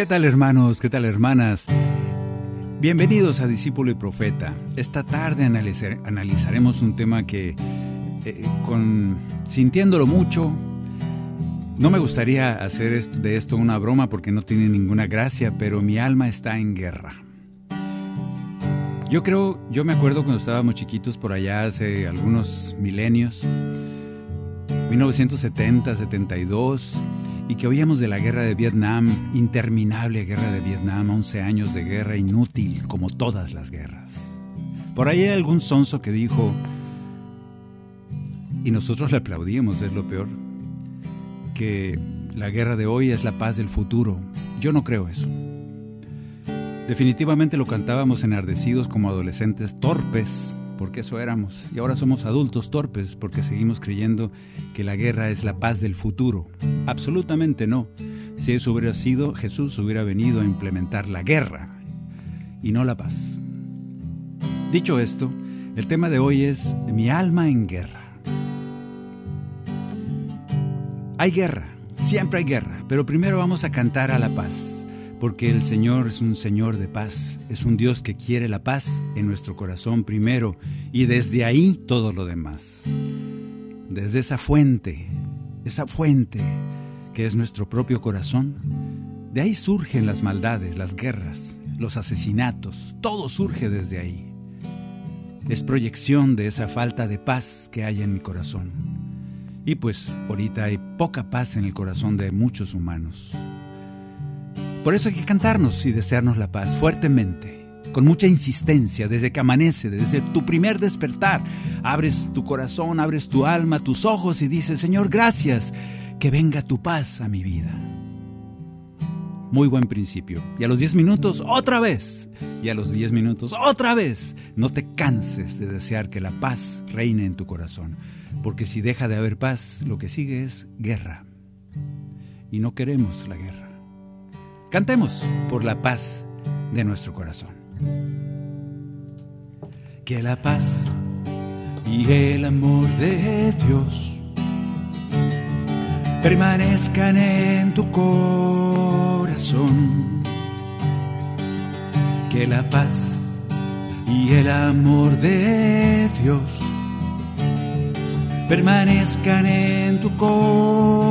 ¿Qué tal hermanos? ¿Qué tal hermanas? Bienvenidos a Discípulo y Profeta. Esta tarde analizar- analizaremos un tema que, eh, sintiéndolo mucho, no me gustaría hacer de esto una broma porque no tiene ninguna gracia, pero mi alma está en guerra. Yo creo, yo me acuerdo cuando estábamos chiquitos por allá hace algunos milenios, 1970, 72, y que oíamos de la guerra de Vietnam, interminable guerra de Vietnam, 11 años de guerra inútil, como todas las guerras. Por ahí hay algún sonso que dijo, y nosotros le aplaudimos, es lo peor, que la guerra de hoy es la paz del futuro. Yo no creo eso. Definitivamente lo cantábamos enardecidos como adolescentes torpes, porque eso éramos, y ahora somos adultos torpes porque seguimos creyendo que la guerra es la paz del futuro. Absolutamente no. Si eso hubiera sido, Jesús hubiera venido a implementar la guerra y no la paz. Dicho esto, el tema de hoy es mi alma en guerra. Hay guerra, siempre hay guerra, pero primero vamos a cantar a la paz, porque el Señor es un Señor de paz, es un Dios que quiere la paz en nuestro corazón primero y desde ahí todo lo demás. Desde esa fuente, esa fuente que es nuestro propio corazón, de ahí surgen las maldades, las guerras, los asesinatos, todo surge desde ahí. Es proyección de esa falta de paz que hay en mi corazón. Y pues ahorita hay poca paz en el corazón de muchos humanos. Por eso hay que cantarnos y desearnos la paz fuertemente, con mucha insistencia, desde que amanece, desde tu primer despertar. Abres tu corazón, abres tu alma, tus ojos y dices, Señor, gracias, que venga tu paz a mi vida. Muy buen principio. Y a los 10 minutos, otra vez. Y a los 10 minutos, otra vez. No te canses de desear que la paz reine en tu corazón. Porque si deja de haber paz, lo que sigue es guerra. Y no queremos la guerra. Cantemos por la paz de nuestro corazón. Que la paz y el amor de Dios permanezcan en tu corazón. Que la paz y el amor de Dios permanezcan en tu corazón.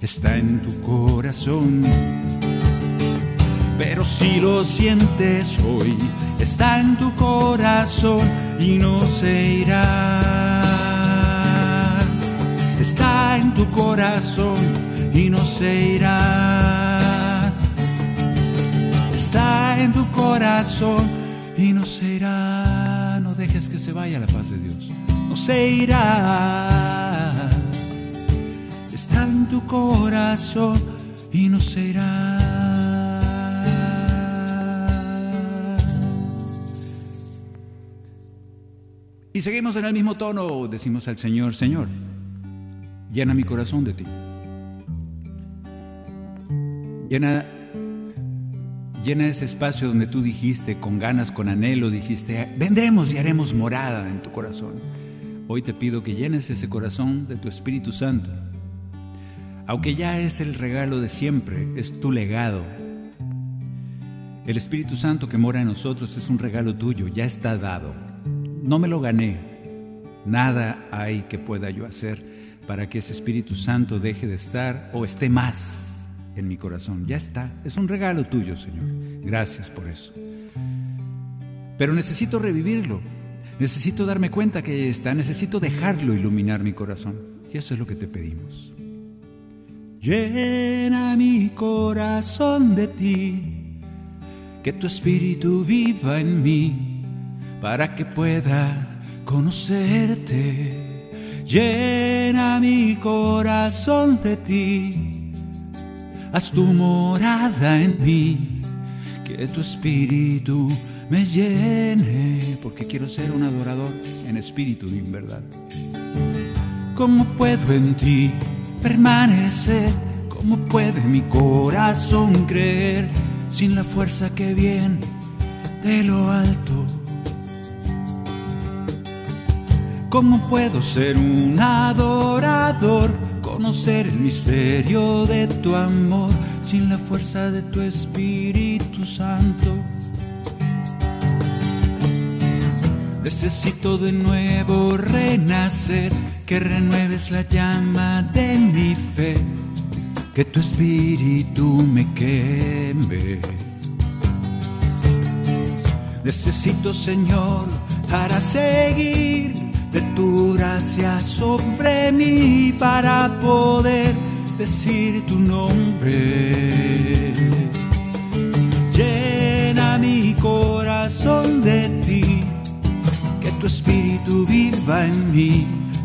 está en tu corazón. Pero si lo sientes hoy, está en tu corazón y no se irá. Está en tu corazón y no se irá. Está en tu corazón y no se irá. No dejes que se vaya la paz de Dios. No se irá. Está en tu corazón y no se irá. Y seguimos en el mismo tono, decimos al Señor, Señor, llena mi corazón de ti. Llena, llena ese espacio donde tú dijiste, con ganas, con anhelo, dijiste, vendremos y haremos morada en tu corazón. Hoy te pido que llenes ese corazón de tu Espíritu Santo. Aunque ya es el regalo de siempre, es tu legado. El Espíritu Santo que mora en nosotros es un regalo tuyo, ya está dado. No me lo gané. Nada hay que pueda yo hacer para que ese Espíritu Santo deje de estar o esté más en mi corazón. Ya está. Es un regalo tuyo, Señor. Gracias por eso. Pero necesito revivirlo. Necesito darme cuenta que está. Necesito dejarlo iluminar mi corazón. Y eso es lo que te pedimos. Llena mi corazón de ti, que tu espíritu viva en mí, para que pueda conocerte. Llena mi corazón de ti, haz tu morada en mí, que tu espíritu me llene, porque quiero ser un adorador en espíritu y en verdad. ¿Cómo puedo en ti permanecer? ¿Cómo puede mi corazón creer sin la fuerza que viene de lo alto? ¿Cómo puedo ser un adorador? Conocer el misterio de tu amor sin la fuerza de tu Espíritu Santo. Necesito de nuevo renacer, que renueves la llama de mi fe, que tu espíritu me queme. Necesito, Señor, para seguir de tu gracia sobre mí, para poder decir tu nombre. Llena mi corazón de ti que tu espíritu viva en mí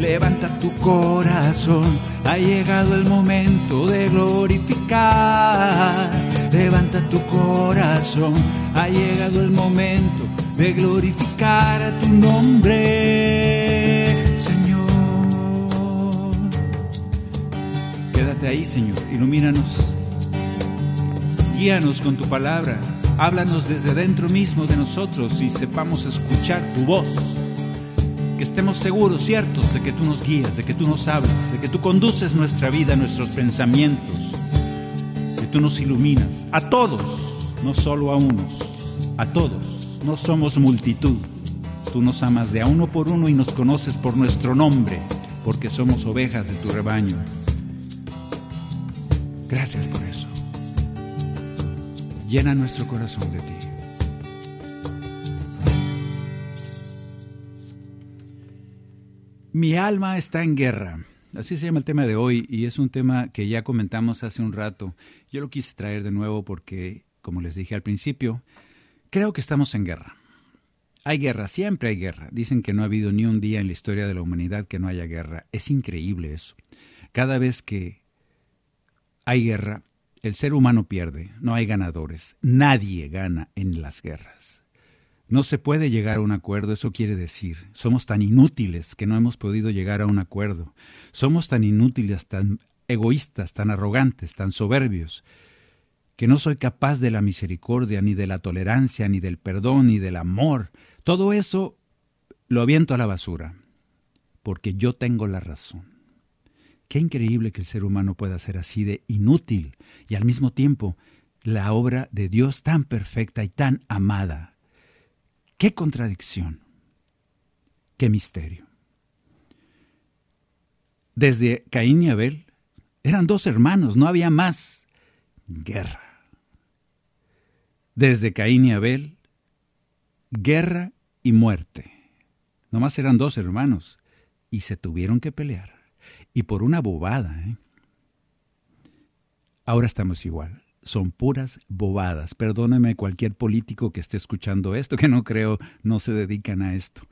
Levanta tu corazón, ha llegado el momento de glorificar. Levanta tu corazón, ha llegado el momento de glorificar a tu nombre, Señor. Quédate ahí, Señor, ilumínanos. Guíanos con tu palabra. Háblanos desde dentro mismo de nosotros y sepamos escuchar tu voz estemos seguros, ciertos, de que tú nos guías, de que tú nos hablas, de que tú conduces nuestra vida, nuestros pensamientos, que tú nos iluminas, a todos, no solo a unos, a todos, no somos multitud. Tú nos amas de a uno por uno y nos conoces por nuestro nombre, porque somos ovejas de tu rebaño. Gracias por eso. Llena nuestro corazón de ti. Mi alma está en guerra. Así se llama el tema de hoy y es un tema que ya comentamos hace un rato. Yo lo quise traer de nuevo porque, como les dije al principio, creo que estamos en guerra. Hay guerra, siempre hay guerra. Dicen que no ha habido ni un día en la historia de la humanidad que no haya guerra. Es increíble eso. Cada vez que hay guerra, el ser humano pierde. No hay ganadores. Nadie gana en las guerras. No se puede llegar a un acuerdo, eso quiere decir, somos tan inútiles que no hemos podido llegar a un acuerdo. Somos tan inútiles, tan egoístas, tan arrogantes, tan soberbios, que no soy capaz de la misericordia, ni de la tolerancia, ni del perdón, ni del amor. Todo eso lo aviento a la basura, porque yo tengo la razón. Qué increíble que el ser humano pueda ser así de inútil y al mismo tiempo la obra de Dios tan perfecta y tan amada. Qué contradicción, qué misterio. Desde Caín y Abel eran dos hermanos, no había más guerra. Desde Caín y Abel, guerra y muerte. Nomás eran dos hermanos y se tuvieron que pelear. Y por una bobada. ¿eh? Ahora estamos igual son puras bobadas. Perdóneme cualquier político que esté escuchando esto, que no creo no se dedican a esto.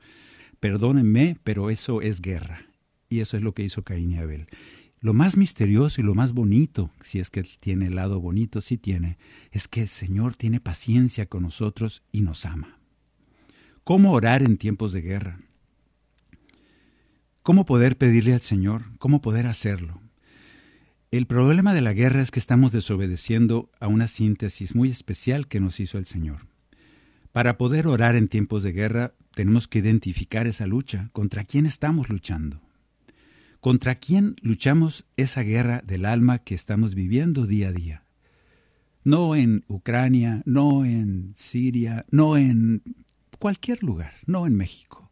Perdónenme, pero eso es guerra. Y eso es lo que hizo Caín y Abel. lo más misterioso y lo más bonito, si es que tiene el lado bonito, sí tiene, es que el Señor tiene paciencia con nosotros y nos ama. ¿Cómo orar en tiempos de guerra? ¿Cómo poder pedirle al Señor? ¿Cómo poder hacerlo? El problema de la guerra es que estamos desobedeciendo a una síntesis muy especial que nos hizo el Señor. Para poder orar en tiempos de guerra, tenemos que identificar esa lucha, contra quién estamos luchando. ¿Contra quién luchamos esa guerra del alma que estamos viviendo día a día? No en Ucrania, no en Siria, no en cualquier lugar, no en México.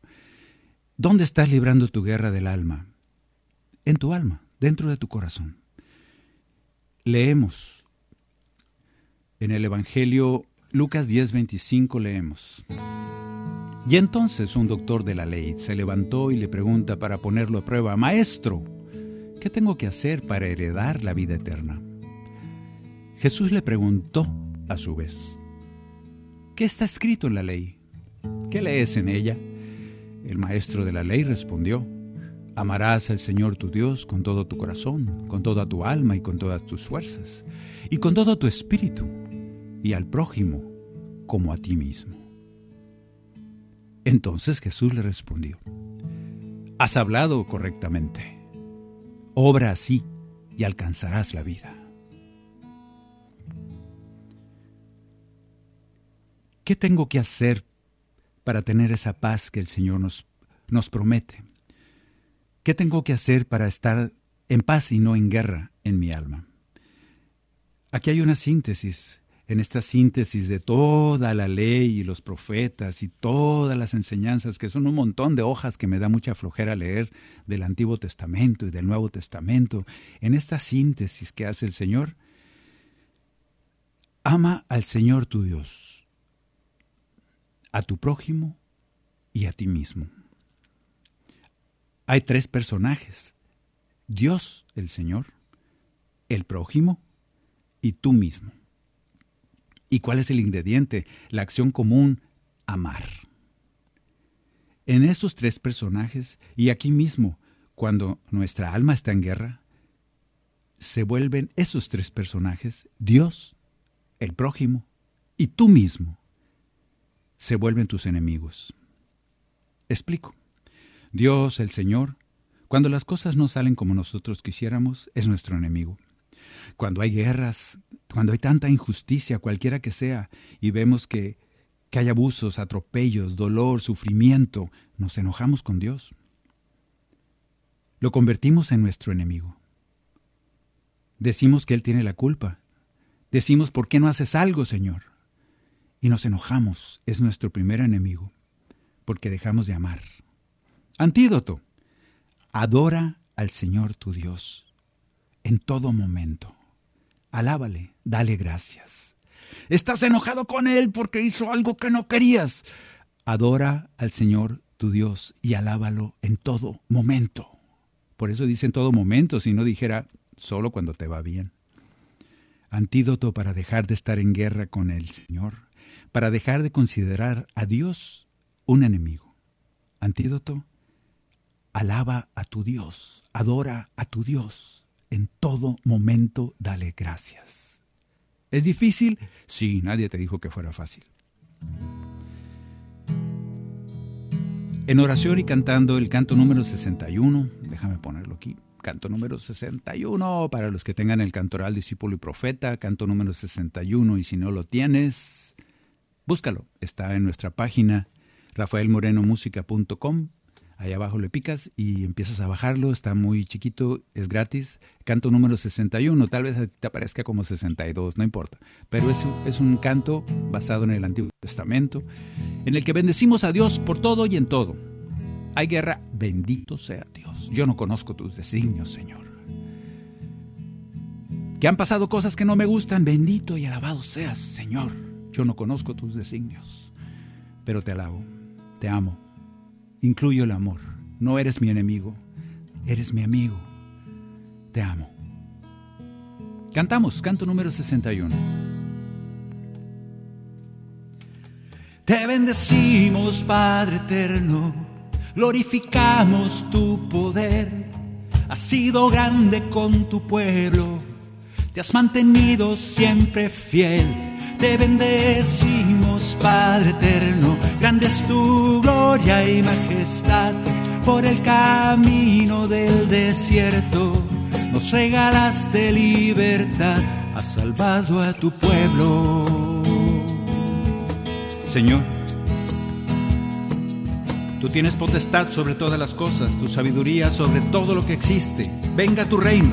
¿Dónde estás librando tu guerra del alma? En tu alma, dentro de tu corazón. Leemos en el Evangelio Lucas 10:25 leemos. Y entonces un doctor de la ley se levantó y le pregunta para ponerlo a prueba, Maestro, ¿qué tengo que hacer para heredar la vida eterna? Jesús le preguntó a su vez, ¿qué está escrito en la ley? ¿Qué lees en ella? El maestro de la ley respondió, Amarás al Señor tu Dios con todo tu corazón, con toda tu alma y con todas tus fuerzas, y con todo tu espíritu, y al prójimo como a ti mismo. Entonces Jesús le respondió, Has hablado correctamente. Obra así y alcanzarás la vida. ¿Qué tengo que hacer para tener esa paz que el Señor nos, nos promete? ¿Qué tengo que hacer para estar en paz y no en guerra en mi alma? Aquí hay una síntesis en esta síntesis de toda la ley y los profetas y todas las enseñanzas, que son un montón de hojas que me da mucha flojera leer del Antiguo Testamento y del Nuevo Testamento, en esta síntesis que hace el Señor, ama al Señor tu Dios, a tu prójimo y a ti mismo. Hay tres personajes, Dios el Señor, el prójimo y tú mismo. ¿Y cuál es el ingrediente? La acción común, amar. En esos tres personajes, y aquí mismo, cuando nuestra alma está en guerra, se vuelven esos tres personajes, Dios, el prójimo y tú mismo, se vuelven tus enemigos. Explico. Dios, el Señor, cuando las cosas no salen como nosotros quisiéramos, es nuestro enemigo cuando hay guerras, cuando hay tanta injusticia, cualquiera que sea, y vemos que, que hay abusos, atropellos, dolor, sufrimiento, nos enojamos con Dios. Lo convertimos en nuestro enemigo. Decimos que Él tiene la culpa. Decimos, ¿por qué no haces algo, Señor? Y nos enojamos. Es nuestro primer enemigo, porque dejamos de amar. Antídoto. Adora al Señor tu Dios en todo momento. Alábale, dale gracias. Estás enojado con Él porque hizo algo que no querías. Adora al Señor tu Dios y alábalo en todo momento. Por eso dice en todo momento, si no dijera solo cuando te va bien. Antídoto para dejar de estar en guerra con el Señor, para dejar de considerar a Dios un enemigo. Antídoto, alaba a tu Dios, adora a tu Dios en todo momento dale gracias. ¿Es difícil? Sí, nadie te dijo que fuera fácil. En oración y cantando el canto número 61, déjame ponerlo aquí, canto número 61 para los que tengan el cantoral discípulo y profeta, canto número 61 y si no lo tienes, búscalo, está en nuestra página rafaelmorenomusica.com Ahí abajo le picas y empiezas a bajarlo, está muy chiquito, es gratis. Canto número 61, tal vez a ti te aparezca como 62, no importa. Pero es, es un canto basado en el Antiguo Testamento, en el que bendecimos a Dios por todo y en todo. Hay guerra, bendito sea Dios. Yo no conozco tus designios, Señor. Que han pasado cosas que no me gustan, bendito y alabado seas, Señor. Yo no conozco tus designios, pero te alabo, te amo incluyo el amor. No eres mi enemigo, eres mi amigo. Te amo. Cantamos, canto número 61. Te bendecimos, Padre eterno, glorificamos tu poder. has sido grande con tu pueblo, te has mantenido siempre fiel. Te bendecimos, Padre eterno, grande es tu gloria y majestad. Por el camino del desierto nos regalaste libertad, has salvado a tu pueblo. Señor, Tú tienes potestad sobre todas las cosas, tu sabiduría sobre todo lo que existe. Venga tu reino,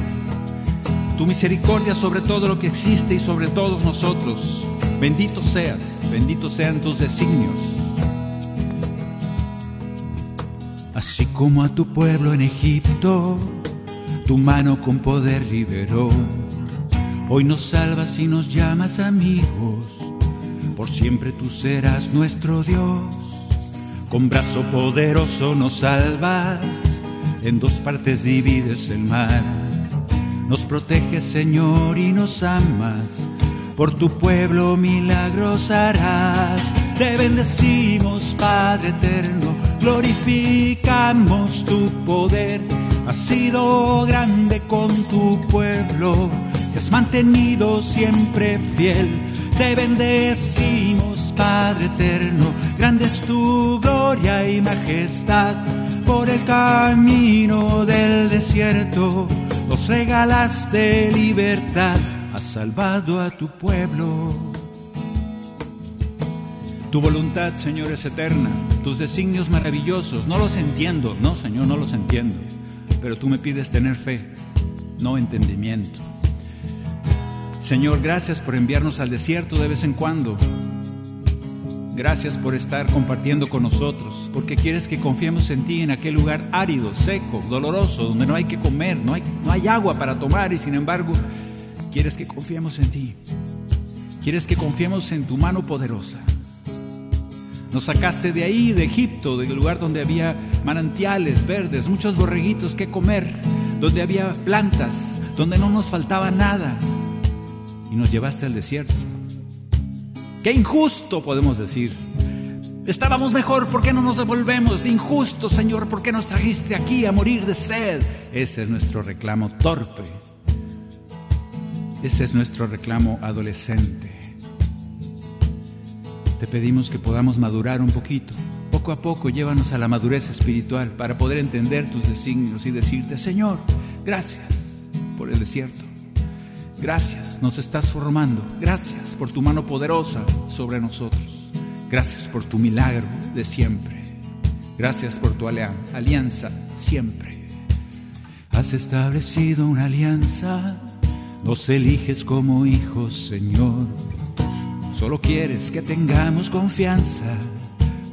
tu misericordia sobre todo lo que existe y sobre todos nosotros. Bendito seas, benditos sean tus designios. Así como a tu pueblo en Egipto, tu mano con poder liberó. Hoy nos salvas y nos llamas amigos, por siempre tú serás nuestro Dios. Con brazo poderoso nos salvas, en dos partes divides el mar. Nos proteges, Señor, y nos amas. Por tu pueblo milagros harás. Te bendecimos, Padre eterno. Glorificamos tu poder. Has sido grande con tu pueblo. Te has mantenido siempre fiel. Te bendecimos, Padre eterno, grande es tu gloria y majestad. Por el camino del desierto nos regalaste libertad, salvado a tu pueblo. Tu voluntad, Señor, es eterna, tus designios maravillosos, no los entiendo, no, Señor, no los entiendo, pero tú me pides tener fe, no entendimiento. Señor, gracias por enviarnos al desierto de vez en cuando, Gracias por estar compartiendo con nosotros, porque quieres que confiemos en ti en aquel lugar árido, seco, doloroso, donde no hay que comer, no hay, no hay agua para tomar y sin embargo quieres que confiemos en ti. Quieres que confiemos en tu mano poderosa. Nos sacaste de ahí, de Egipto, del lugar donde había manantiales verdes, muchos borreguitos que comer, donde había plantas, donde no nos faltaba nada. Y nos llevaste al desierto Qué injusto podemos decir. Estábamos mejor, ¿por qué no nos devolvemos? Injusto, Señor, ¿por qué nos trajiste aquí a morir de sed? Ese es nuestro reclamo torpe. Ese es nuestro reclamo adolescente. Te pedimos que podamos madurar un poquito. Poco a poco llévanos a la madurez espiritual para poder entender tus designios y decirte, Señor, gracias por el desierto. Gracias, nos estás formando. Gracias por tu mano poderosa sobre nosotros. Gracias por tu milagro de siempre. Gracias por tu alianza siempre. Has establecido una alianza. Nos eliges como hijos, Señor. Solo quieres que tengamos confianza.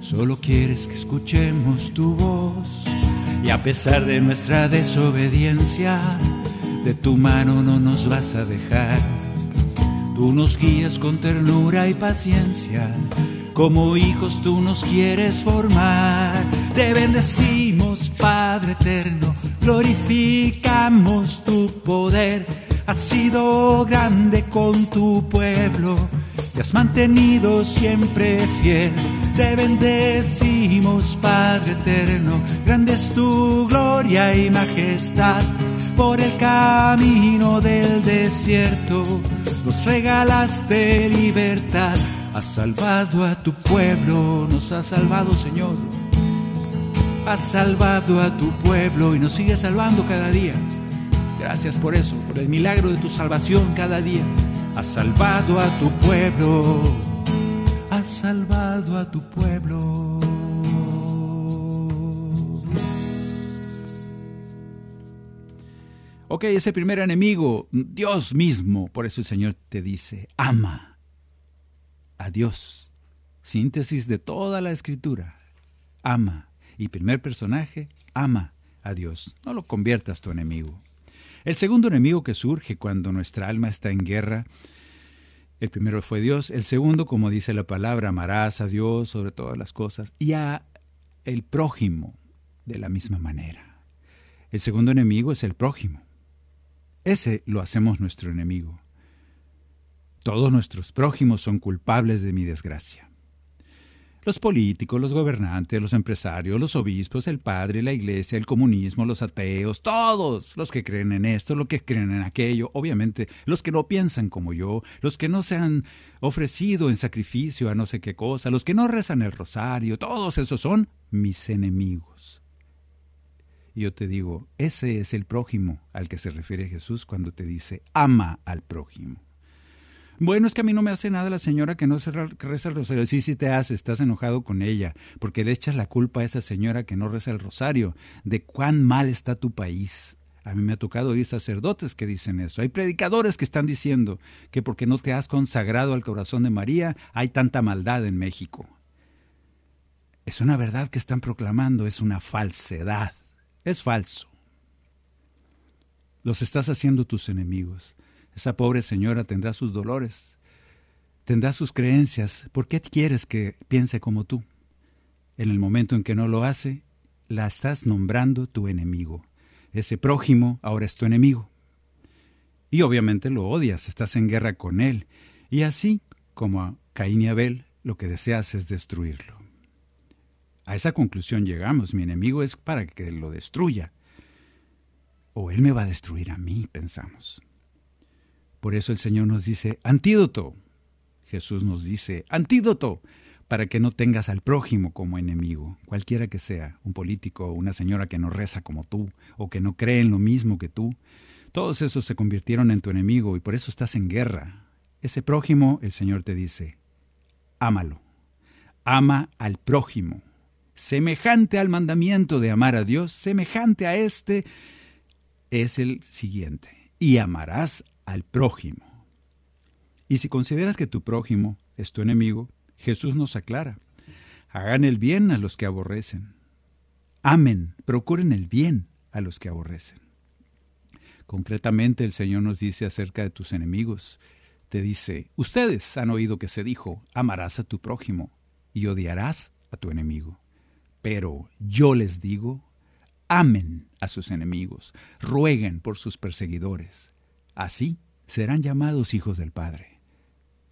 Solo quieres que escuchemos tu voz. Y a pesar de nuestra desobediencia, de tu mano no nos vas a dejar. Tú nos guías con ternura y paciencia, como hijos tú nos quieres formar. Te bendecimos, Padre eterno, glorificamos tu poder. Has sido grande con tu pueblo, te has mantenido siempre fiel. Te bendecimos, Padre eterno, grande es tu gloria y majestad por el camino del desierto, nos regalaste libertad, has salvado a tu pueblo, nos has salvado Señor, has salvado a tu pueblo y nos sigues salvando cada día. Gracias por eso, por el milagro de tu salvación cada día. Has salvado a tu pueblo, has salvado a tu pueblo. Ok, ese primer enemigo, Dios mismo. Por eso el Señor te dice, ama a Dios. Síntesis de toda la escritura. Ama. Y primer personaje, ama a Dios. No lo conviertas tu enemigo. El segundo enemigo que surge cuando nuestra alma está en guerra, el primero fue Dios. El segundo, como dice la palabra, amarás a Dios sobre todas las cosas y a el prójimo de la misma manera. El segundo enemigo es el prójimo. Ese lo hacemos nuestro enemigo. Todos nuestros prójimos son culpables de mi desgracia. Los políticos, los gobernantes, los empresarios, los obispos, el padre, la iglesia, el comunismo, los ateos, todos los que creen en esto, los que creen en aquello, obviamente, los que no piensan como yo, los que no se han ofrecido en sacrificio a no sé qué cosa, los que no rezan el rosario, todos esos son mis enemigos. Y yo te digo, ese es el prójimo al que se refiere Jesús cuando te dice, ama al prójimo. Bueno, es que a mí no me hace nada la señora que no reza el rosario. Sí, sí te hace, estás enojado con ella, porque le echas la culpa a esa señora que no reza el rosario, de cuán mal está tu país. A mí me ha tocado oír sacerdotes que dicen eso. Hay predicadores que están diciendo que porque no te has consagrado al corazón de María hay tanta maldad en México. Es una verdad que están proclamando, es una falsedad. Es falso. Los estás haciendo tus enemigos. Esa pobre señora tendrá sus dolores, tendrá sus creencias. ¿Por qué quieres que piense como tú? En el momento en que no lo hace, la estás nombrando tu enemigo. Ese prójimo ahora es tu enemigo. Y obviamente lo odias, estás en guerra con él. Y así como a Caín y Abel, lo que deseas es destruirlo. A esa conclusión llegamos, mi enemigo es para que lo destruya. O él me va a destruir a mí, pensamos. Por eso el Señor nos dice, antídoto. Jesús nos dice, antídoto, para que no tengas al prójimo como enemigo, cualquiera que sea, un político una señora que no reza como tú, o que no cree en lo mismo que tú. Todos esos se convirtieron en tu enemigo y por eso estás en guerra. Ese prójimo, el Señor te dice, ámalo. Ama al prójimo. Semejante al mandamiento de amar a Dios, semejante a este, es el siguiente. Y amarás al prójimo. Y si consideras que tu prójimo es tu enemigo, Jesús nos aclara. Hagan el bien a los que aborrecen. Amen, procuren el bien a los que aborrecen. Concretamente el Señor nos dice acerca de tus enemigos. Te dice, ustedes han oído que se dijo, amarás a tu prójimo y odiarás a tu enemigo. Pero yo les digo, amen a sus enemigos, rueguen por sus perseguidores, Así serán llamados hijos del Padre,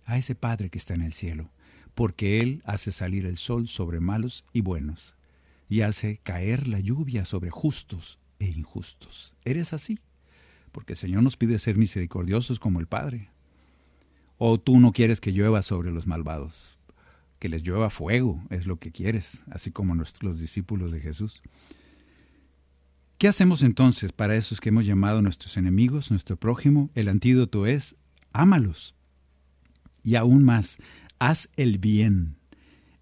a ese Padre que está en el cielo, porque Él hace salir el sol sobre malos y buenos, y hace caer la lluvia sobre justos e injustos. ¿Eres así? Porque el Señor nos pide ser misericordiosos como el Padre. ¿O tú no quieres que llueva sobre los malvados? Que les llueva fuego, es lo que quieres, así como los discípulos de Jesús. ¿Qué hacemos entonces para esos que hemos llamado nuestros enemigos, nuestro prójimo? El antídoto es, ámalos. Y aún más, haz el bien.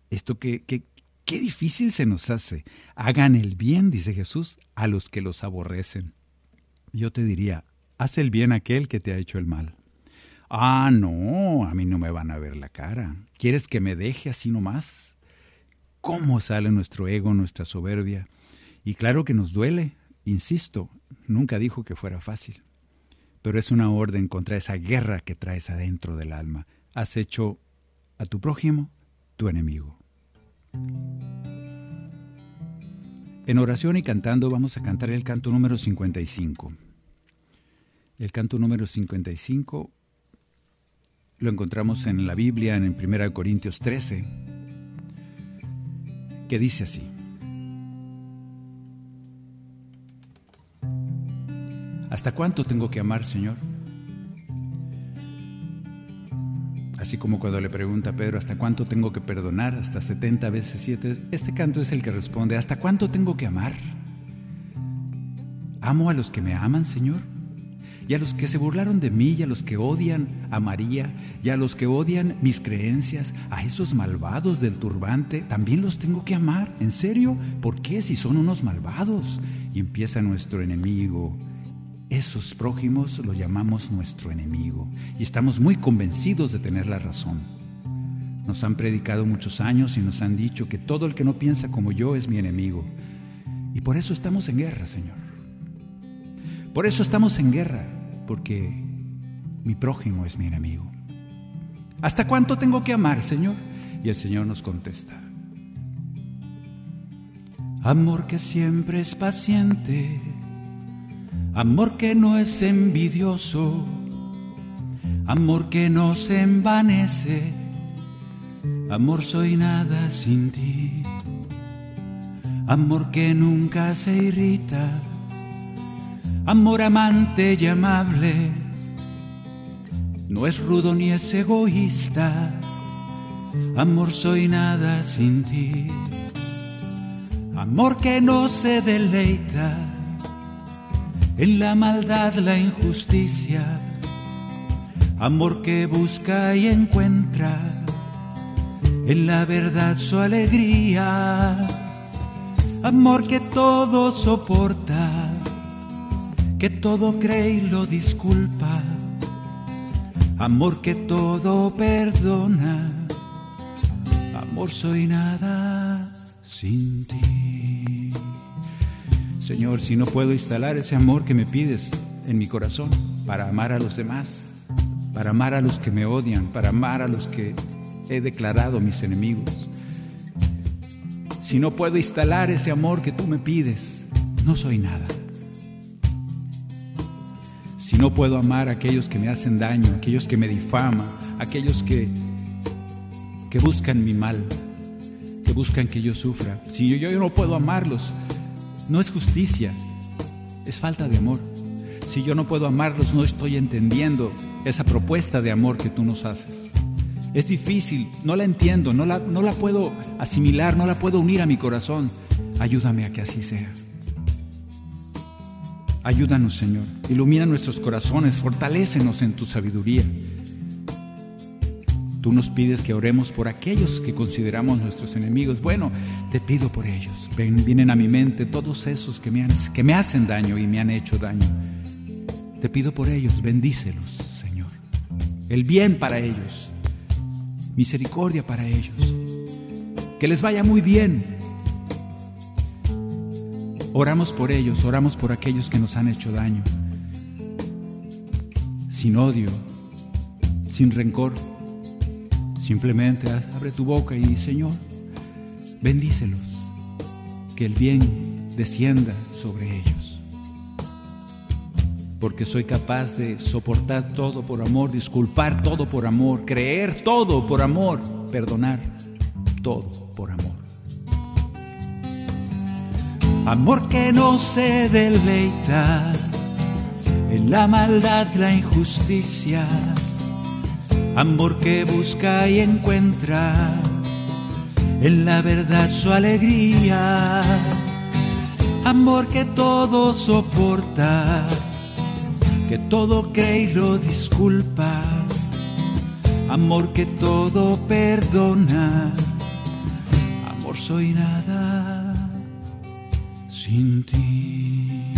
Esto que, qué difícil se nos hace. Hagan el bien, dice Jesús, a los que los aborrecen. Yo te diría, haz el bien a aquel que te ha hecho el mal. Ah, no, a mí no me van a ver la cara. ¿Quieres que me deje así nomás? ¿Cómo sale nuestro ego, nuestra soberbia? Y claro que nos duele, Insisto, nunca dijo que fuera fácil, pero es una orden contra esa guerra que traes adentro del alma. Has hecho a tu prójimo tu enemigo. En oración y cantando vamos a cantar el canto número 55. El canto número 55 lo encontramos en la Biblia en 1 Corintios 13, que dice así. ¿Hasta cuánto tengo que amar, Señor? Así como cuando le pregunta a Pedro, ¿hasta cuánto tengo que perdonar? Hasta 70 veces 7. Este canto es el que responde, ¿hasta cuánto tengo que amar? ¿Amo a los que me aman, Señor? Y a los que se burlaron de mí, y a los que odian a María, y a los que odian mis creencias, a esos malvados del turbante, también los tengo que amar. ¿En serio? ¿Por qué si son unos malvados? Y empieza nuestro enemigo esos prójimos lo llamamos nuestro enemigo y estamos muy convencidos de tener la razón. Nos han predicado muchos años y nos han dicho que todo el que no piensa como yo es mi enemigo. Y por eso estamos en guerra, Señor. Por eso estamos en guerra, porque mi prójimo es mi enemigo. ¿Hasta cuánto tengo que amar, Señor? Y el Señor nos contesta. Amor que siempre es paciente amor que no es envidioso, amor que no se envanece, Amor soy nada sin ti. Amor que nunca se irrita. Amor amante y amable. No es rudo ni es egoísta. Amor soy nada sin ti. Amor que no se deleita en la maldad, la injusticia. Amor que busca y encuentra en la verdad su alegría. Amor que todo soporta, que todo cree y lo disculpa. Amor que todo perdona. Amor soy nada sin ti. Señor, si no puedo instalar ese amor que me pides en mi corazón para amar a los demás, para amar a los que me odian, para amar a los que he declarado mis enemigos. Si no puedo instalar ese amor que tú me pides, no soy nada. Si no puedo amar a aquellos que me hacen daño, aquellos que me difaman, aquellos que, que buscan mi mal, que buscan que yo sufra, si yo, yo no puedo amarlos, no es justicia, es falta de amor. Si yo no puedo amarlos, no estoy entendiendo esa propuesta de amor que tú nos haces. Es difícil, no la entiendo, no la, no la puedo asimilar, no la puedo unir a mi corazón. Ayúdame a que así sea. Ayúdanos, Señor. Ilumina nuestros corazones, fortalécenos en tu sabiduría. Tú nos pides que oremos por aquellos que consideramos nuestros enemigos. Bueno, te pido por ellos. Vienen a mi mente todos esos que me hacen daño y me han hecho daño. Te pido por ellos, bendícelos, Señor. El bien para ellos misericordia para ellos. Que les vaya muy bien. Oramos por ellos, oramos por aquellos que nos han hecho daño. Sin odio, sin rencor. Simplemente abre tu boca y Señor, bendícelos. Que el bien descienda sobre ellos porque soy capaz de soportar todo por amor, disculpar todo por amor, creer todo por amor, perdonar todo por amor. Amor que no se deleita en la maldad, la injusticia. Amor que busca y encuentra en la verdad su alegría. Amor que todo soporta que todo cree y lo disculpa, amor que todo perdona, amor soy nada sin ti.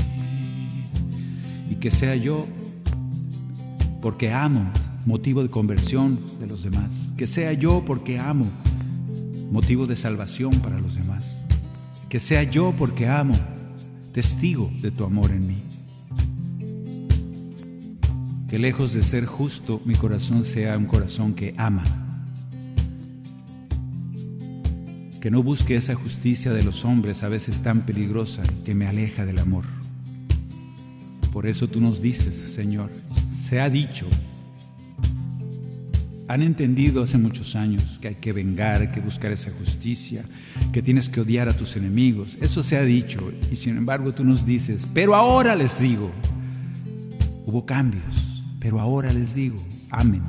Y que sea yo, porque amo, motivo de conversión de los demás, que sea yo porque amo, motivo de salvación para los demás, que sea yo porque amo, testigo de tu amor en mí que lejos de ser justo, mi corazón sea un corazón que ama. Que no busque esa justicia de los hombres a veces tan peligrosa que me aleja del amor. Por eso tú nos dices, Señor, se ha dicho, han entendido hace muchos años que hay que vengar, que buscar esa justicia, que tienes que odiar a tus enemigos. Eso se ha dicho y sin embargo tú nos dices, pero ahora les digo, hubo cambios pero ahora les digo, amen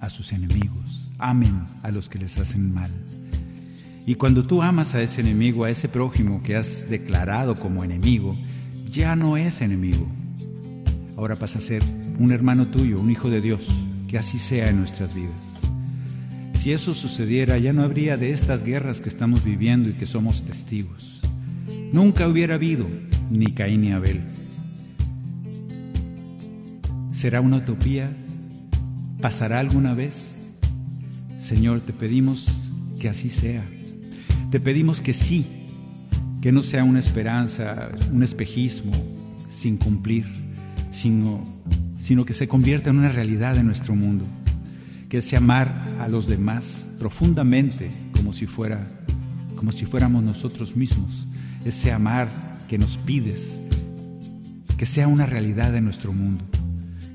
a sus enemigos, amen a los que les hacen mal. Y cuando tú amas a ese enemigo, a ese prójimo que has declarado como enemigo, ya no es enemigo. Ahora pasa a ser un hermano tuyo, un hijo de Dios, que así sea en nuestras vidas. Si eso sucediera, ya no habría de estas guerras que estamos viviendo y que somos testigos. Nunca hubiera habido ni Caín ni Abel. ¿Será una utopía? ¿Pasará alguna vez? Señor, te pedimos que así sea. Te pedimos que sí, que no sea una esperanza, un espejismo sin cumplir, sino, sino que se convierta en una realidad en nuestro mundo. Que ese amar a los demás profundamente, como si fuera, como si fuéramos nosotros mismos, ese amar que nos pides, que sea una realidad en nuestro mundo.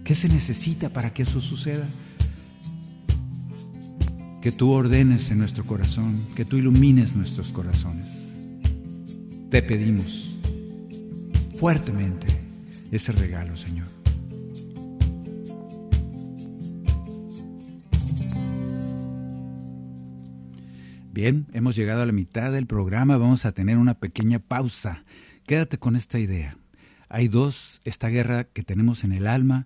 ¿Qué se necesita para que eso suceda? que tú ordenes en nuestro corazón, que tú ilumines nuestros corazones. Te pedimos fuertemente ese regalo, Señor. Bien, hemos llegado a la mitad del programa, vamos a tener una pequeña pausa. Quédate con esta idea. Hay dos, esta guerra que tenemos en el alma,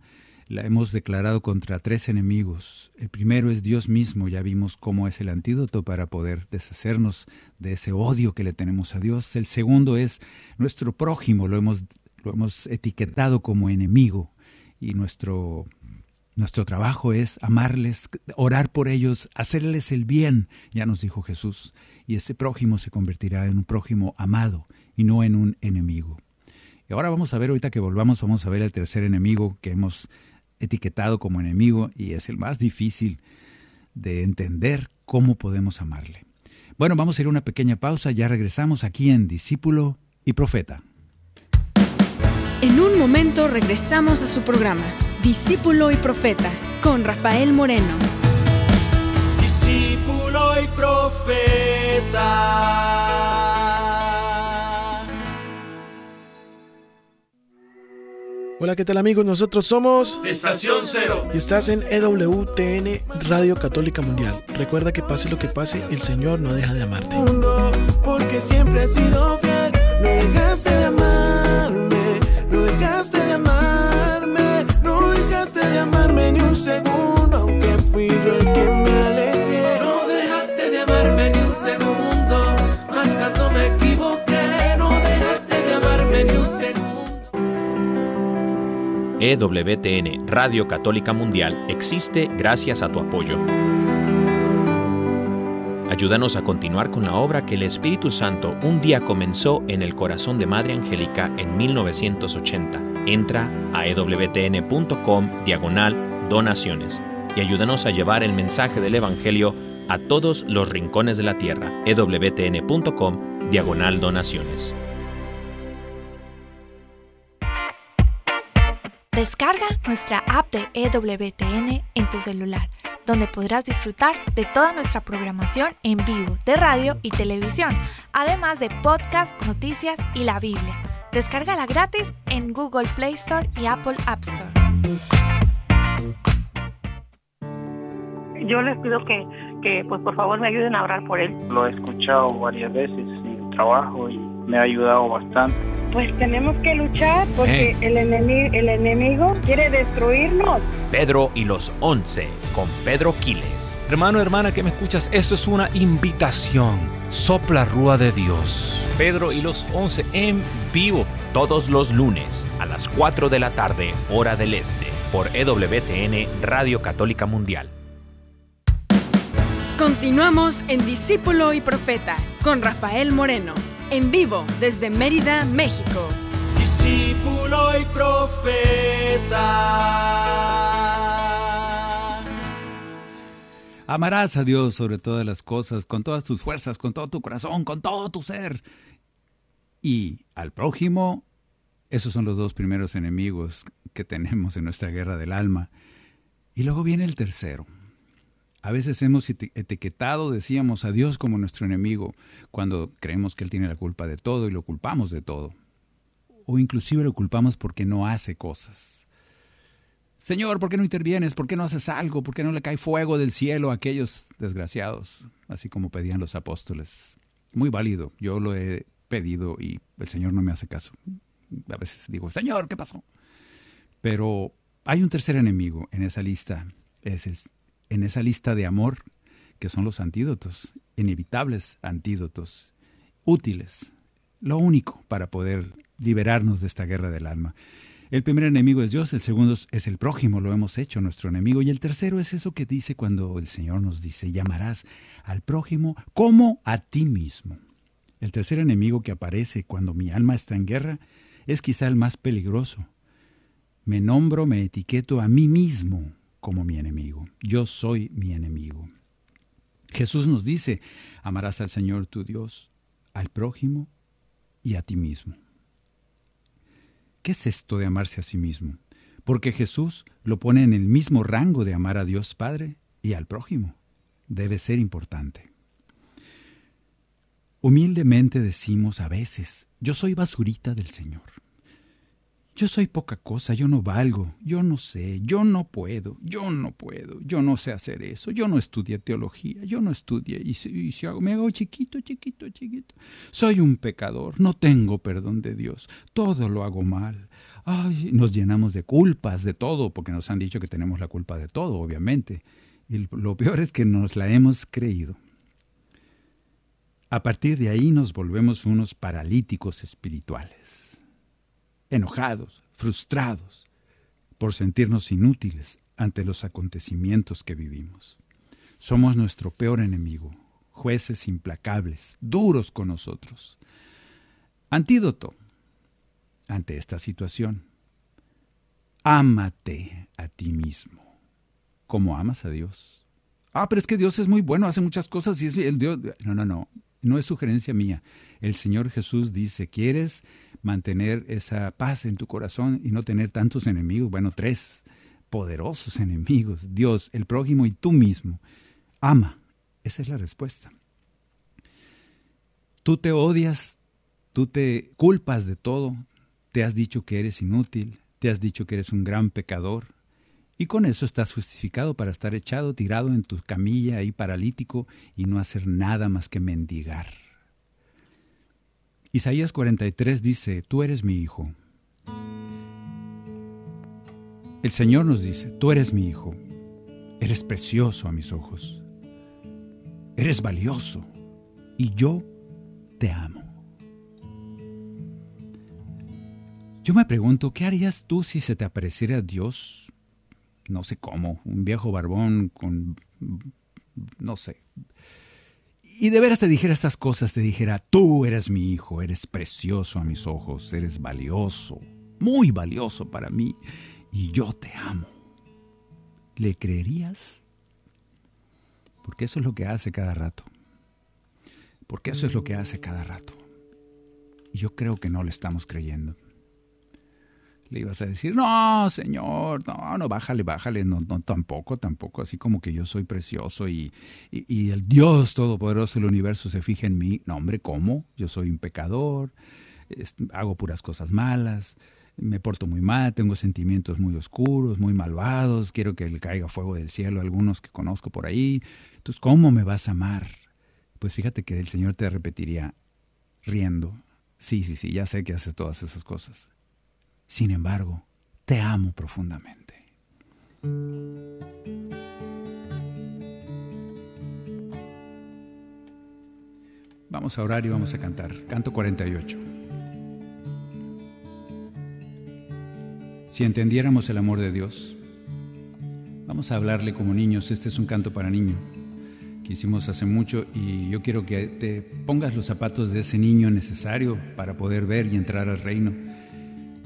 la hemos declarado contra tres enemigos. El primero es Dios mismo, ya vimos cómo es el antídoto para poder deshacernos de ese odio que le tenemos a Dios. El segundo es nuestro prójimo, lo hemos, lo hemos etiquetado como enemigo y nuestro nuestro trabajo es amarles, orar por ellos, hacerles el bien, ya nos dijo Jesús, y ese prójimo se convertirá en un prójimo amado y no en un enemigo. Y ahora vamos a ver, ahorita que volvamos, vamos a ver el tercer enemigo que hemos etiquetado como enemigo y es el más difícil de entender cómo podemos amarle. Bueno, vamos a ir a una pequeña pausa, ya regresamos aquí en Discípulo y Profeta. En un momento regresamos a su programa Discípulo y Profeta con Rafael Moreno. Discípulo y Profeta. Hola, ¿qué tal amigos? Nosotros somos Estación Cero. y estás en EWTN Radio Católica Mundial. Recuerda que pase lo que pase, el Señor no deja de amarte. porque siempre has sido fiel. No dejaste de amarme, segundo, aunque fui yo el que me alejé. No dejaste de amarme ni un segundo, más cuando me equivoqué. No dejaste de amarme ni un segundo. EWTN Radio Católica Mundial existe gracias a tu apoyo. Ayúdanos a continuar con la obra que el Espíritu Santo un día comenzó en el corazón de Madre Angélica en 1980. Entra a ewtn.com diagonal donaciones y ayúdanos a llevar el mensaje del Evangelio a todos los rincones de la tierra. ewtn.com diagonal donaciones. Descarga nuestra app de EWTN en tu celular, donde podrás disfrutar de toda nuestra programación en vivo de radio y televisión, además de podcast, noticias y la Biblia. Descárgala gratis en Google Play Store y Apple App Store. Yo les pido que, que pues por favor me ayuden a orar por él. Lo he escuchado varias veces en el trabajo y me ha ayudado bastante. Pues tenemos que luchar porque el, enemigo, el enemigo quiere destruirnos. Pedro y los once con Pedro Quiles. Hermano, hermana que me escuchas, esto es una invitación. Sopla Rúa de Dios. Pedro y los once en vivo. Todos los lunes a las 4 de la tarde, hora del este, por EWTN Radio Católica Mundial. Continuamos en Discípulo y Profeta con Rafael Moreno, en vivo desde Mérida, México. Discípulo y profeta. Amarás a Dios sobre todas las cosas, con todas tus fuerzas, con todo tu corazón, con todo tu ser. Y al prójimo, esos son los dos primeros enemigos que tenemos en nuestra guerra del alma. Y luego viene el tercero. A veces hemos eti- etiquetado, decíamos, a Dios como nuestro enemigo, cuando creemos que Él tiene la culpa de todo y lo culpamos de todo. O inclusive lo culpamos porque no hace cosas. Señor, ¿por qué no intervienes? ¿Por qué no haces algo? ¿Por qué no le cae fuego del cielo a aquellos desgraciados? Así como pedían los apóstoles. Muy válido. Yo lo he pedido y el Señor no me hace caso. A veces digo, Señor, ¿qué pasó? Pero hay un tercer enemigo en esa lista. Es en esa lista de amor que son los antídotos, inevitables antídotos, útiles, lo único para poder liberarnos de esta guerra del alma. El primer enemigo es Dios, el segundo es- el prójimo, lo hemos hecho nuestro enemigo, y el tercero es eso que dice cuando el Señor nos dice, llamarás al prójimo como a ti mismo. El tercer enemigo que aparece cuando mi alma está en guerra es quizá el más peligroso. Me nombro, me etiqueto a mí mismo como mi enemigo. Yo soy mi enemigo. Jesús nos dice, amarás al Señor tu Dios, al prójimo y a ti mismo. ¿Qué es esto de amarse a sí mismo? Porque Jesús lo pone en el mismo rango de amar a Dios Padre y al prójimo. debe ser importante. Humildemente decimos a veces, yo soy basurita del Señor. Yo soy poca cosa, yo no valgo, yo no sé, yo no puedo, yo no puedo, yo no sé hacer eso, yo no estudié teología, yo no estudié y si, hago, me hago chiquito, chiquito, chiquito. Soy un pecador, no tengo perdón de Dios, todo lo hago mal. Ay, nos llenamos de culpas de todo, porque nos han dicho que tenemos la culpa de todo, obviamente. Y lo peor es que nos la hemos creído. A partir de ahí nos volvemos unos paralíticos espirituales enojados, frustrados, por sentirnos inútiles ante los acontecimientos que vivimos. Somos nuestro peor enemigo, jueces implacables, duros con nosotros. Antídoto ante esta situación. Ámate a ti mismo, como amas a Dios. Ah, pero es que Dios es muy bueno, hace muchas cosas y es el Dios. No, no, no, no es sugerencia mía. El Señor Jesús dice, ¿quieres mantener esa paz en tu corazón y no tener tantos enemigos? Bueno, tres poderosos enemigos, Dios, el prójimo y tú mismo. Ama. Esa es la respuesta. Tú te odias, tú te culpas de todo, te has dicho que eres inútil, te has dicho que eres un gran pecador, y con eso estás justificado para estar echado, tirado en tu camilla ahí paralítico y no hacer nada más que mendigar. Isaías 43 dice, tú eres mi hijo. El Señor nos dice, tú eres mi hijo, eres precioso a mis ojos, eres valioso y yo te amo. Yo me pregunto, ¿qué harías tú si se te apareciera Dios no sé cómo, un viejo barbón con, no sé. Y de veras te dijera estas cosas, te dijera, tú eres mi hijo, eres precioso a mis ojos, eres valioso, muy valioso para mí, y yo te amo. ¿Le creerías? Porque eso es lo que hace cada rato. Porque eso es lo que hace cada rato. Y yo creo que no le estamos creyendo le ibas a decir, no, señor, no, no, bájale, bájale, no, no, tampoco, tampoco, así como que yo soy precioso y, y, el Dios Todopoderoso del universo se fija en mí. No, hombre, ¿cómo? Yo soy un pecador, hago puras cosas malas, me porto muy mal, tengo sentimientos muy oscuros, muy malvados, quiero que le caiga fuego del cielo a algunos que conozco por ahí. Entonces, ¿cómo me vas a amar? Pues fíjate que el Señor te repetiría riendo, sí, sí, sí, ya sé que haces todas esas cosas sin embargo, te amo profundamente. Vamos a orar y vamos a cantar. Canto 48. Si entendiéramos el amor de Dios, vamos a hablarle como niños. Este es un canto para niño que hicimos hace mucho y yo quiero que te pongas los zapatos de ese niño necesario para poder ver y entrar al reino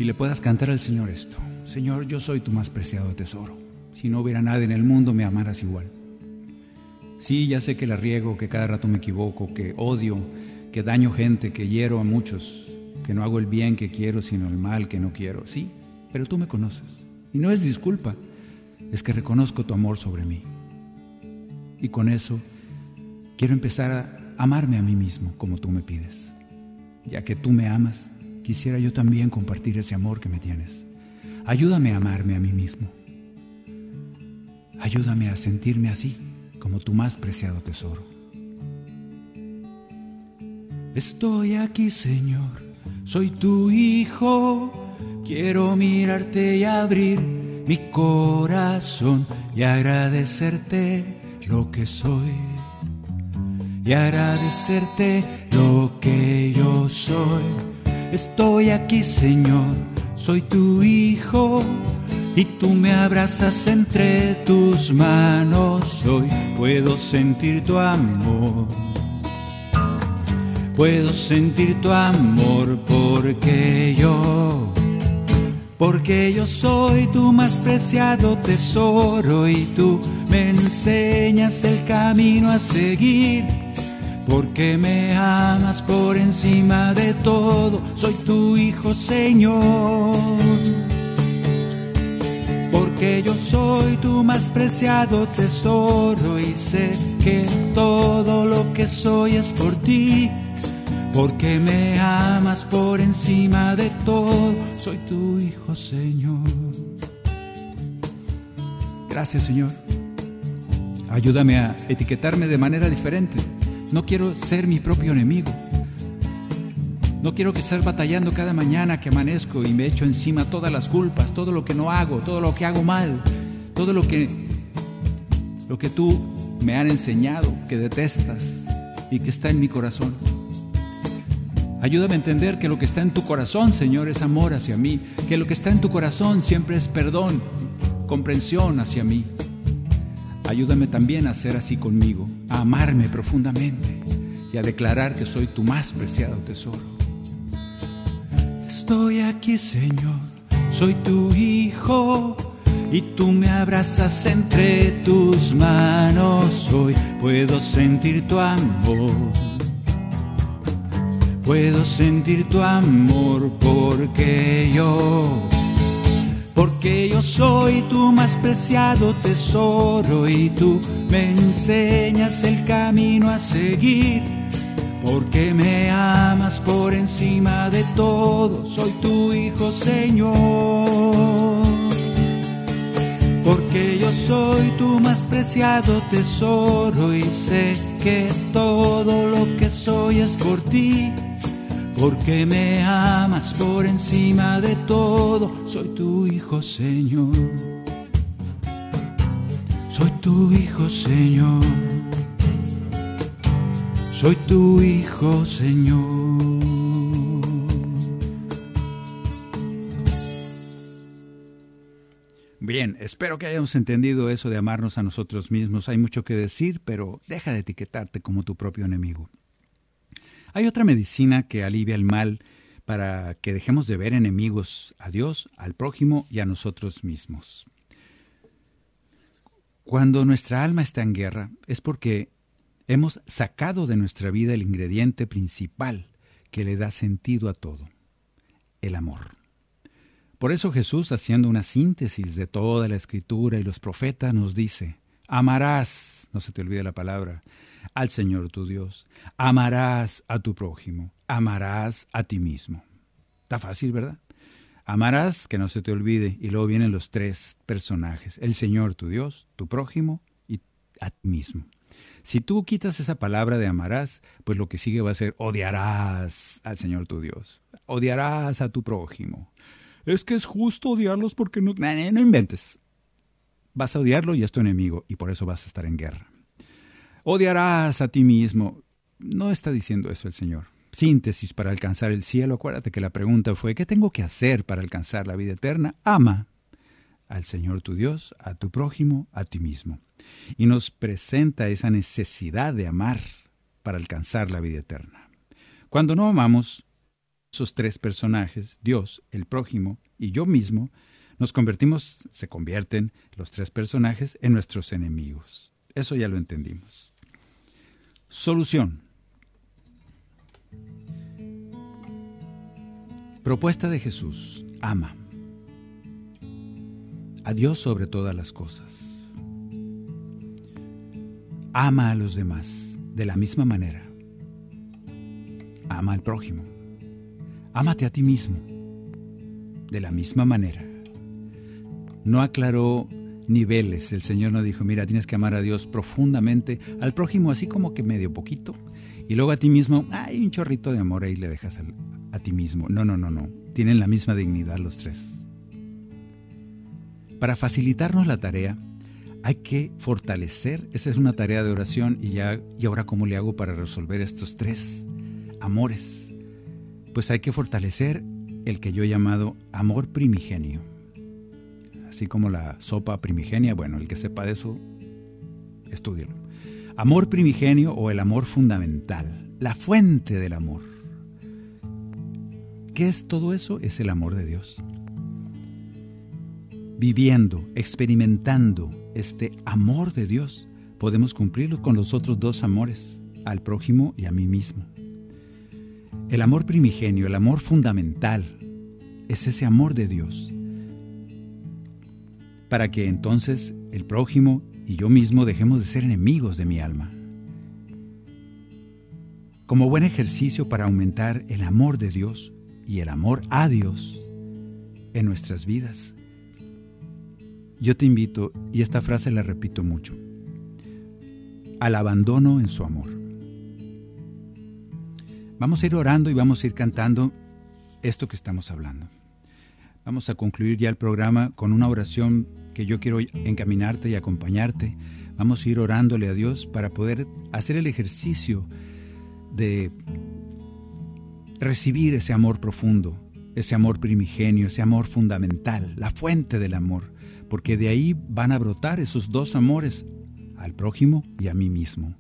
y le puedas cantar al Señor esto. Señor, yo soy tu más preciado tesoro. Si no hubiera nada en el mundo, me amaras igual. Sí, ya sé que la riego, que cada rato me equivoco, que odio, que daño gente, que hiero a muchos, que no hago el bien que quiero, sino el mal que no quiero. Sí, pero tú me conoces. Y no es disculpa, es que reconozco tu amor sobre mí. Y con eso quiero empezar a amarme a mí mismo como tú me pides. Ya que tú me amas, quisiera yo también compartir ese amor que me tienes. Ayúdame a amarme a mí mismo. Ayúdame a sentirme así, como tu más preciado tesoro. Estoy aquí, Señor, soy tu hijo. Quiero mirarte y abrir mi corazón y agradecerte lo que soy. Y agradecerte lo que yo soy Estoy aquí, Señor, soy tu hijo y tú me abrazas entre tus manos. Hoy puedo sentir tu amor. Puedo sentir tu amor porque yo, porque yo soy tu más preciado tesoro y tú me enseñas el camino a seguir porque me amas por encima de todo, soy tu hijo Señor. porque yo soy tu más preciado tesoro y sé que todo lo que soy es por ti, porque me amas por encima de todo, soy tu hijo Señor. Gracias Señor. Ayúdame a etiquetarme de manera diferente. No quiero ser mi propio enemigo. No quiero estar batallando cada mañana que amanezco y me echo encima todas las culpas, todo lo que no hago, todo lo que hago mal, todo lo que lo que tú me han enseñado que detestas y que está en mi corazón. Ayúdame a entender que lo que está en tu corazón, Señor, es amor hacia mí, que lo que está en tu corazón siempre es perdón, comprensión hacia mí. Ayúdame también a ser así conmigo, a amarme profundamente y a declarar que soy tu más preciado tesoro. Estoy aquí, Señor, soy tu hijo y tú me abrazas entre tus manos. Hoy puedo sentir tu amor. Puedo sentir tu amor porque yo, porque yo soy tu más preciado tesoro y tú me enseñas el camino a seguir porque me amas por encima de todo, soy tu hijo Señor. Porque yo soy tu más preciado tesoro y sé que todo lo que soy es por ti. Porque me amas por encima de todo, soy tu hijo Señor. Soy tu hijo Señor. Soy tu hijo, Señor. Bien, espero que hayamos entendido eso de amarnos a nosotros mismos. Hay mucho que decir, pero deja de etiquetarte como tu propio enemigo. Hay otra medicina que alivia el mal para que dejemos de ver enemigos a Dios, al prójimo y a nosotros mismos. Cuando nuestra alma está en guerra es porque hemos sacado de nuestra vida el ingrediente principal que le da sentido a todo, el amor. Por eso Jesús, haciendo una síntesis de toda la escritura y los profetas, nos dice, amarás, no se te olvide la palabra, al Señor tu Dios, amarás a tu prójimo, amarás a ti mismo. Está fácil, ¿verdad? Amarás, que no se te olvide, y luego vienen los tres personajes, el Señor tu Dios, tu prójimo y a ti mismo. Si tú quitas esa palabra de amarás, pues lo que sigue va a ser odiarás al Señor tu Dios. Odiarás a tu prójimo. Es que es justo odiarlos porque no... No, inventes. Vas a odiarlo y es tu enemigo y por eso vas a estar en guerra. Odiarás a ti mismo. No está diciendo eso el Señor. Síntesis para alcanzar el cielo. Acuérdate que la pregunta fue, ¿qué tengo que hacer para alcanzar la vida eterna? Ama al Señor tu Dios, a tu prójimo, a ti mismo y nos presenta esa necesidad de amar para alcanzar la vida eterna. Cuando no amamos, esos tres personajes, Dios, el prójimo y yo mismo, nos convertimos, se convierten los tres personajes en nuestros enemigos. Eso ya lo entendimos. Solución. Propuesta de Jesús. Ama. A Dios sobre todas las cosas Ama a los demás de la misma manera. Ama al prójimo. Ámate a ti mismo de la misma manera. No aclaró niveles. El Señor no dijo, mira, tienes que amar a Dios profundamente, al prójimo así como que medio poquito, y luego a ti mismo, hay un chorrito de amor ahí le dejas a ti mismo. No, no, no, no. Tienen la misma dignidad los tres. Para facilitarnos la tarea, hay que fortalecer, esa es una tarea de oración y ya, y ahora cómo le hago para resolver estos tres amores. Pues hay que fortalecer el que yo he llamado amor primigenio. Así como la sopa primigenia, bueno, el que sepa de eso, estúdielo. Amor primigenio o el amor fundamental, la fuente del amor. ¿Qué es todo eso? Es el amor de Dios. Viviendo, experimentando, este amor de Dios, podemos cumplirlo con los otros dos amores, al prójimo y a mí mismo. El amor primigenio, el amor fundamental, es ese amor de Dios. Para que entonces el prójimo y yo mismo dejemos de ser enemigos de mi alma. Como buen ejercicio para aumentar el amor de Dios y el amor a Dios en nuestras vidas, yo te invito, y esta frase la repito mucho, al abandono en su amor. Vamos a ir orando y vamos a ir cantando esto que estamos hablando. Vamos a concluir ya el programa con una oración que yo quiero encaminarte y acompañarte. Vamos a ir orándole a Dios para poder hacer el ejercicio de recibir ese amor profundo, ese amor primigenio, ese amor fundamental, la fuente del amor, porque de ahí van a brotar esos dos amores, al prójimo y a mí mismo.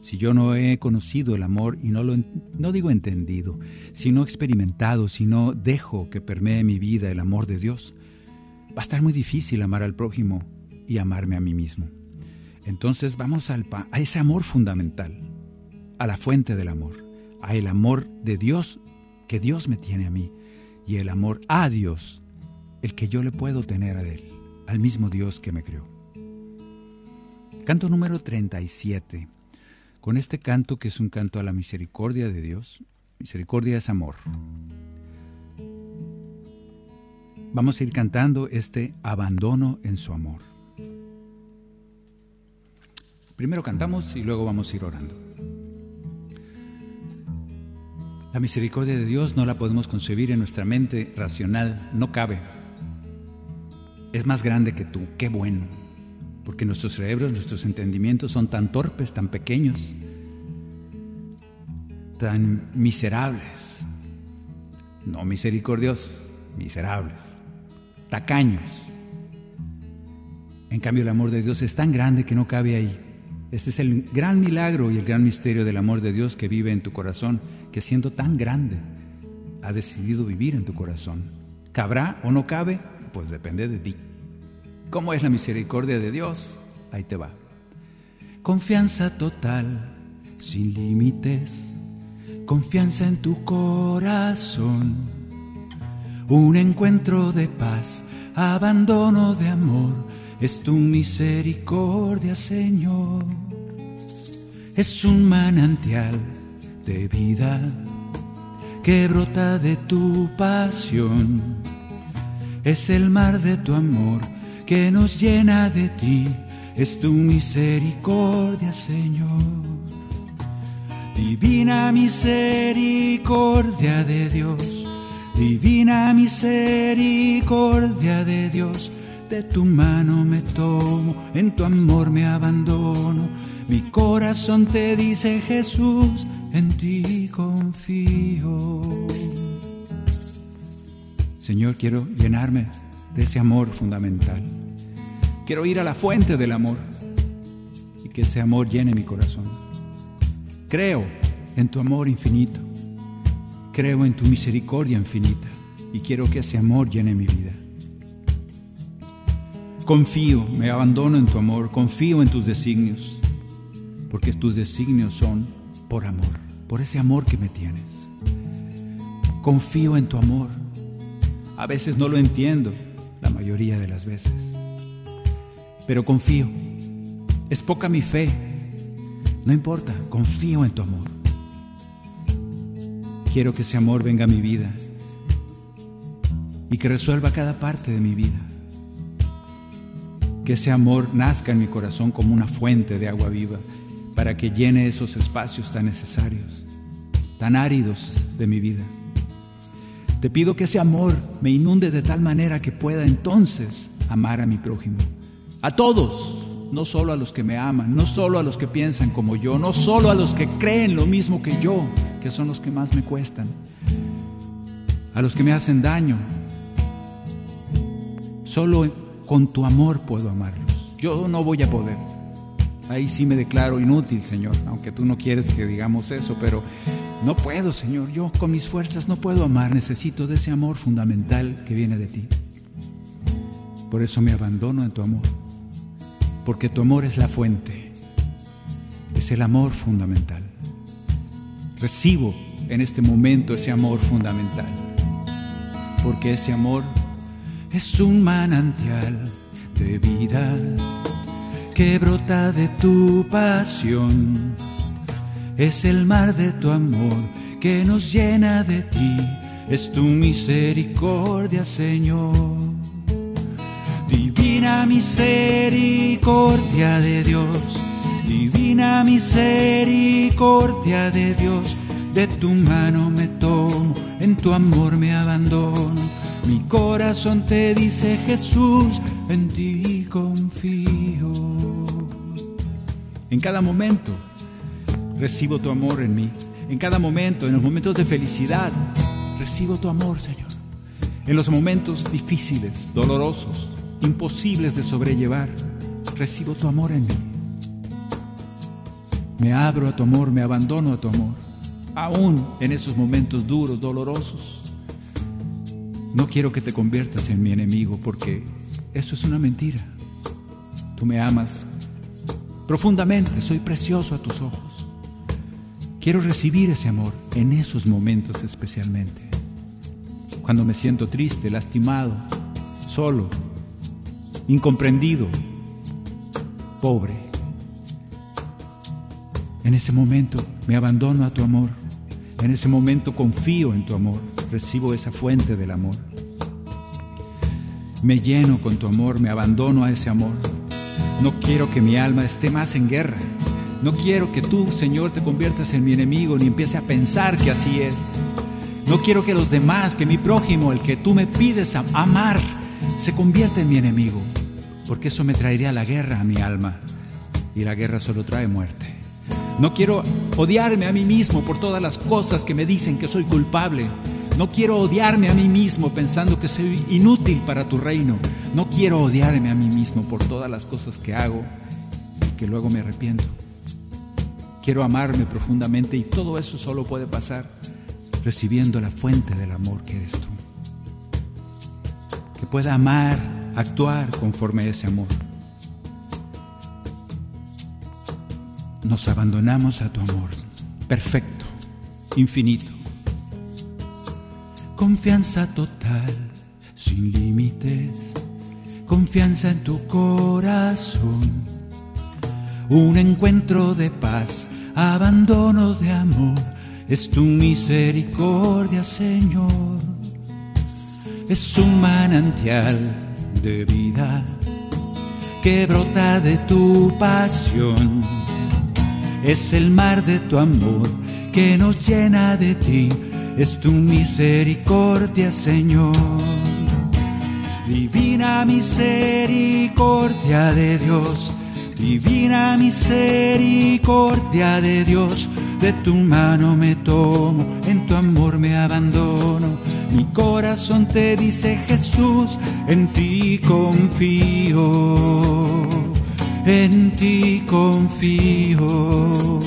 Si yo no he conocido el amor y no lo no digo entendido, si no experimentado, si no dejo que permee mi vida el amor de Dios, va a estar muy difícil amar al prójimo y amarme a mí mismo. Entonces vamos al, a ese amor fundamental, a la fuente del amor, a el amor de Dios que Dios me tiene a mí y el amor a Dios, el que yo le puedo tener a Él, al mismo Dios que me creó. Canto número 37 con este canto que es un canto a la misericordia de Dios. Misericordia es amor. Vamos a ir cantando este abandono en su amor. Primero cantamos y luego vamos a ir orando. La misericordia de Dios no la podemos concebir en nuestra mente racional, no cabe. Es más grande que tú, qué bueno porque nuestros cerebros, nuestros entendimientos son tan torpes, tan pequeños, tan miserables, no misericordiosos, miserables, tacaños. En cambio, el amor de Dios es tan grande que no cabe ahí. Este es el gran milagro y el gran misterio del amor de Dios que vive en tu corazón, que siendo tan grande, ha decidido vivir en tu corazón. ¿Cabrá o no cabe? Pues depende de ti. ¿Cómo es la misericordia de Dios? Ahí te va. Confianza total, sin límites, confianza en tu corazón, un encuentro de paz, abandono de amor, es tu misericordia, Señor. Es un manantial de vida que brota de tu pasión, es el mar de tu amor que nos llena de ti, es tu misericordia, Señor. Divina misericordia de Dios, divina misericordia de Dios, de tu mano me tomo, en tu amor me abandono. Mi corazón te dice Jesús, en ti confío. Señor, quiero llenarme de ese amor fundamental. Quiero ir a la fuente del amor y que ese amor llene mi corazón. Creo en tu amor infinito. Creo en tu misericordia infinita y quiero que ese amor llene mi vida. Confío, me abandono en tu amor, confío en tus designios, porque tus designios son por amor, por ese amor que me tienes. Confío en tu amor. A veces no lo entiendo, la mayoría de las veces pero confío. Es poca mi fe. No importa, confío en tu amor. Quiero que ese amor venga a mi vida y que resuelva cada parte de mi vida. Que ese amor nazca en mi corazón como una fuente de agua viva para que llene esos espacios tan necesarios, tan áridos de mi vida. Te pido que ese amor me inunde de tal manera que pueda entonces amar a mi prójimo a todos, no solo a los que me aman, no solo a los que piensan como yo, no solo a los que creen lo mismo que yo, que son los que más me cuestan, a los que me hacen daño. Solo con tu amor puedo amarlos. Yo no voy a poder. Ahí sí me declaro inútil, Señor, aunque tú no quieres que digamos eso, pero no puedo, Señor. Yo con mis fuerzas no puedo amar. Necesito de ese amor fundamental que viene de ti. Por eso me abandono en tu amor porque tu amor es la fuente, es el amor fundamental. Recibo en este momento ese amor fundamental, porque ese amor es un manantial de vida que brota de tu pasión. Es el mar de tu amor que nos llena de ti. Es tu misericordia, Señor. Divina misericordia de Dios. Divina misericordia de Dios. De tu mano me tomo, en tu amor me abandono. Mi corazón te dice Jesús, en ti confío. En cada momento recibo tu amor en mí. En cada momento, en los momentos de felicidad, recibo tu amor, Señor. En los momentos difíciles, dolorosos, imposibles de sobrellevar, recibo tu amor en mí. Me abro a tu amor, me abandono a tu amor. Aún en esos momentos duros, dolorosos. No quiero que te conviertas en mi enemigo porque eso es una mentira. Tú me amas profundamente, soy precioso a tus ojos. Quiero recibir ese amor en esos momentos especialmente. Cuando me siento triste, lastimado, solo, incomprendido, pobre. En ese momento me abandono a tu amor. En ese momento confío en tu amor. Recibo esa fuente del amor. Me lleno con tu amor, me abandono a ese amor. No quiero que mi alma esté más en guerra. No quiero que tú, Señor, te conviertas en mi enemigo ni empiece a pensar que así es. No quiero que los demás, que mi prójimo, el que tú me pides amar, se convierta en mi enemigo, porque eso me traería la guerra a mi alma y la guerra solo trae muerte. No quiero odiarme a mí mismo por todas las cosas que me dicen que soy culpable. No quiero odiarme a mí mismo pensando que soy inútil para tu reino. No quiero odiarme a mí mismo por todas las cosas que hago y que luego me arrepiento. Quiero amarme profundamente y todo eso solo puede pasar recibiendo la fuente del amor que eres tú. Que pueda amar, actuar conforme a ese amor. Nos abandonamos a tu amor, perfecto, infinito. Confianza total, sin límites. Confianza en tu corazón. Un encuentro de paz, abandono de amor. Es tu misericordia, Señor. Es un manantial de vida que brota de tu pasión. Es el mar de tu amor que nos llena de ti es tu misericordia, Señor. Divina misericordia de Dios, divina misericordia de Dios. De tu mano me tomo, en tu amor me abandono. Mi corazón te dice Jesús, en ti confío, en ti confío,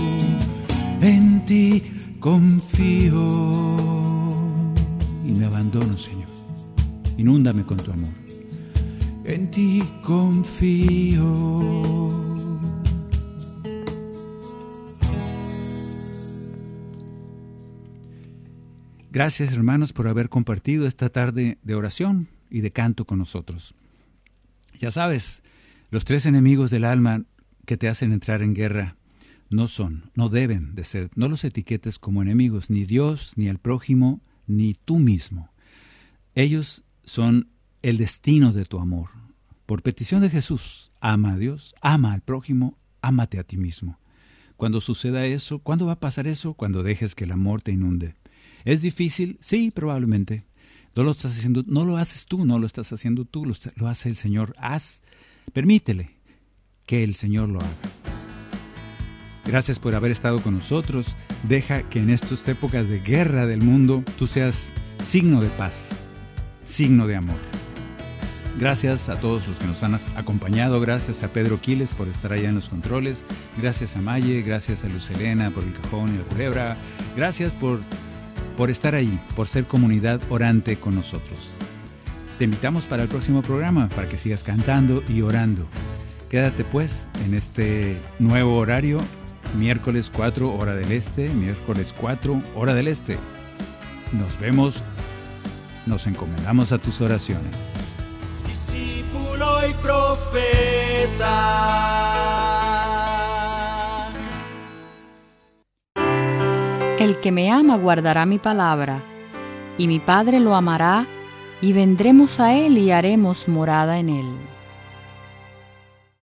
en ti confío y me abandono, Señor. Inúndame con tu amor. En ti confío. Gracias hermanos por haber compartido esta tarde de oración y de canto con nosotros. Ya sabes, los tres enemigos del alma que te hacen entrar en guerra no son, no deben de ser, no los etiquetes como enemigos, ni Dios, ni el prójimo, ni tú mismo. Ellos son el destino de tu amor. Por petición de Jesús, ama a Dios, ama al prójimo, ámate a ti mismo. Cuando suceda eso, ¿cuándo va a pasar eso? Cuando dejes que el amor te inunde. ¿Es difícil? Sí, probablemente. No lo estás haciendo, no lo haces tú, no lo estás haciendo tú, lo, lo hace el Señor. Haz, permítele que el Señor lo haga. Gracias por haber estado con nosotros. Deja que en estas épocas de guerra del mundo tú seas signo de paz, signo de amor. Gracias a todos los que nos han acompañado. Gracias a Pedro Quiles por estar allá en los controles. Gracias a Maye. Gracias a Luz Elena por el cajón y la culebra. Gracias por, por estar ahí, por ser comunidad orante con nosotros. Te invitamos para el próximo programa para que sigas cantando y orando. Quédate pues en este nuevo horario miércoles 4 hora del este, miércoles 4 hora del este. Nos vemos, nos encomendamos a tus oraciones. El que me ama guardará mi palabra, y mi Padre lo amará, y vendremos a él y haremos morada en él.